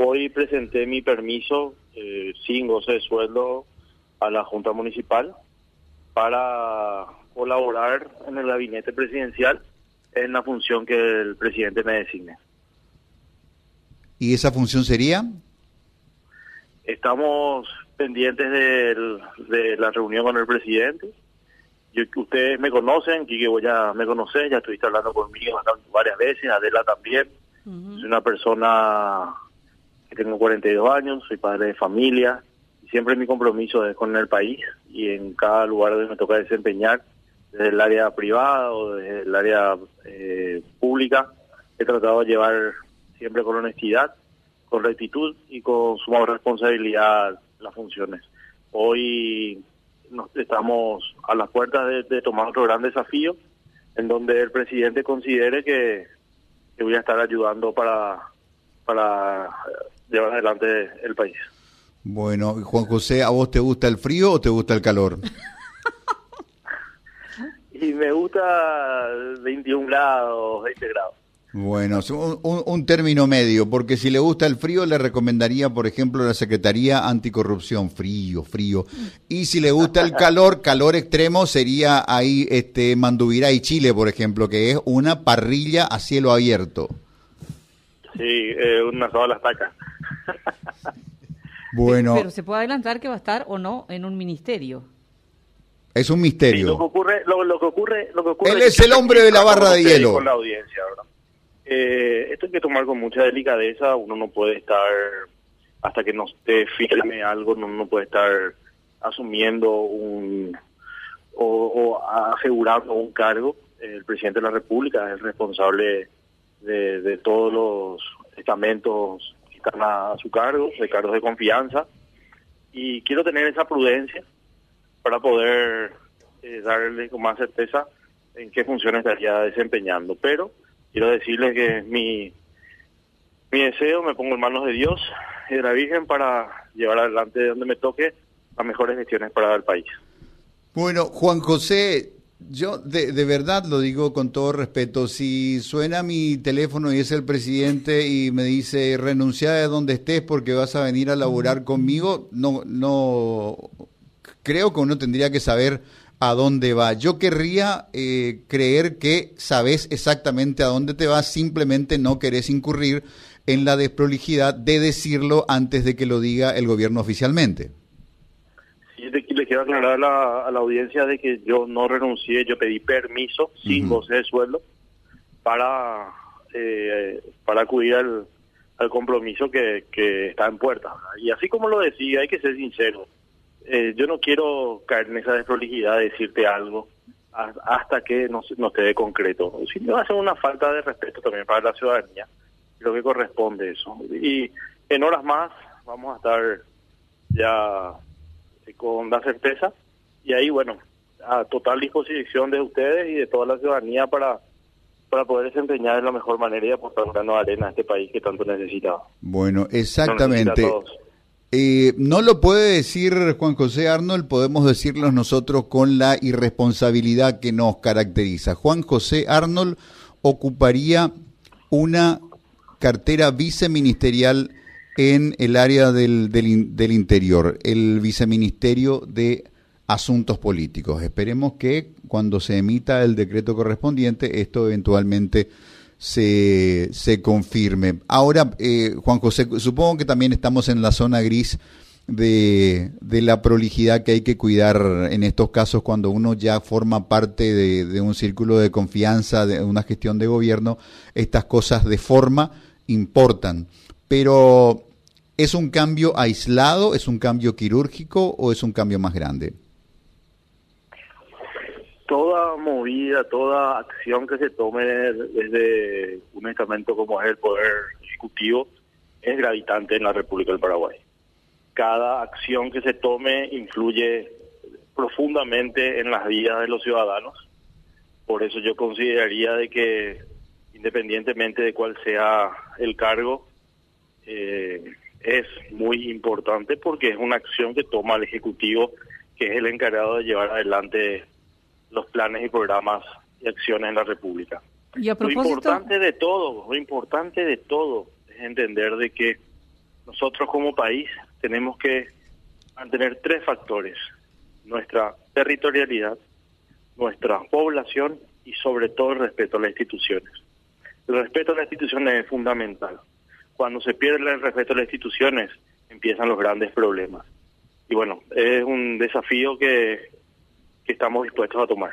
hoy presenté mi permiso eh, sin goce de sueldo a la Junta Municipal para colaborar en el gabinete presidencial en la función que el presidente me designe. ¿Y esa función sería? Estamos pendientes de la reunión con el presidente. Yo, ustedes me conocen, vos ya me conocés, ya estuviste hablando conmigo varias veces, Adela también. Soy una persona que tengo 42 años, soy padre de familia, siempre mi compromiso es con el país y en cada lugar donde me toca desempeñar, desde el área privada o desde el área eh, pública, he tratado de llevar siempre con honestidad, con rectitud y con suma responsabilidad las funciones. Hoy nos estamos a las puertas de, tomar otro gran desafío en donde el presidente considere que, que voy a estar ayudando para, para llevar adelante el país. Bueno, Juan José, ¿a vos te gusta el frío o te gusta el calor? Y me gusta 21 grados, 20 grados. Bueno, un- un término medio, porque si le gusta el frío, le recomendaría, por ejemplo, la Secretaría Anticorrupción, frío, frío. Y si le gusta el calor, calor extremo, sería ahí este Mandubirá y Chile, por ejemplo, que es una parrilla a cielo abierto. Sí, eh, una sola estaca. Bueno, Pero se puede adelantar que va a estar o no en un ministerio. es un Sí, lo que misterio. ocurre, lo, lo que ocurre, lo que ocurre. Él es el hombre de la barra de hielo. Con la audiencia, ¿verdad? Eh, esto hay que tomar con mucha delicadeza. Uno no puede estar hasta que no esté firme algo, no, no puede estar asumiendo un o, o asegurando un cargo. El presidente de la República es el responsable de, de todos los estamentos están a su cargo, de cargos de confianza. Y quiero tener esa prudencia para poder eh, darle con más certeza en qué funciones estaría desempeñando. Pero quiero decirles que mi, mi deseo me pongo en manos de Dios y de la Virgen para llevar adelante donde me toque las mejores gestiones para el país. Bueno, Juan José, yo de, de verdad lo digo con todo respeto, si suena mi teléfono y es el presidente y me dice renuncia de donde estés porque vas a venir a laburar conmigo, no, no, creo que uno tendría que saber a dónde va. Yo querría eh, creer que sabes exactamente a dónde te vas, simplemente no querés incurrir en la desprolijidad de decirlo antes de que lo diga el gobierno oficialmente. Quiero aclarar a la, a la audiencia de que yo no renuncié, yo pedí permiso sin Ujú. goce de sueldo para, eh, para acudir al, al compromiso que, que está en puerta. Y así como lo decía, hay que ser sincero. Eh, yo no quiero caer en esa desprolijidad de decirte algo hasta que no, no esté de concreto. Si a ser una falta de respeto también para la ciudadanía, creo que corresponde eso. Y en horas más vamos a estar ya con la certeza y ahí bueno a total disposición de ustedes y de toda la ciudadanía para para poder desempeñar de la mejor manera y aportar un grano de arena a este país que tanto necesita. Bueno, exactamente. todos. Eh, no lo puede decir Juan José Arnold, podemos decirlo nosotros con la irresponsabilidad que nos caracteriza. Juan José Arnold ocuparía una cartera viceministerial en el área del, del in- del interior, el viceministerio de Asuntos Políticos. Esperemos que cuando se emita el decreto correspondiente esto eventualmente se, se confirme. Ahora, eh, Juan José, supongo que también estamos en la zona gris de, de la prolijidad que hay que cuidar en estos casos cuando uno ya forma parte de, de un círculo de confianza, de una gestión de gobierno, estas cosas de forma importan. Pero, ¿es un cambio aislado, es un cambio quirúrgico o es un cambio más grande? Toda movida, toda acción que se tome desde un estamento como es el Poder Ejecutivo es gravitante en la República del Paraguay. Cada acción que se tome influye profundamente en las vidas de los ciudadanos. Por eso yo consideraría de que independientemente de cuál sea el cargo, eh, es muy importante porque es una acción que toma el Ejecutivo, que es el encargado de llevar adelante los planes y programas y acciones en la República. Y a Lo importante de todo, lo importante de todo es entender de que nosotros como país tenemos que mantener tres factores. Nuestra territorialidad, nuestra población y sobre todo el respeto a las instituciones. El respeto a las instituciones es fundamental. Cuando se pierde el respeto a las instituciones, empiezan los grandes problemas. Y bueno, es un desafío que, que estamos dispuestos a tomar.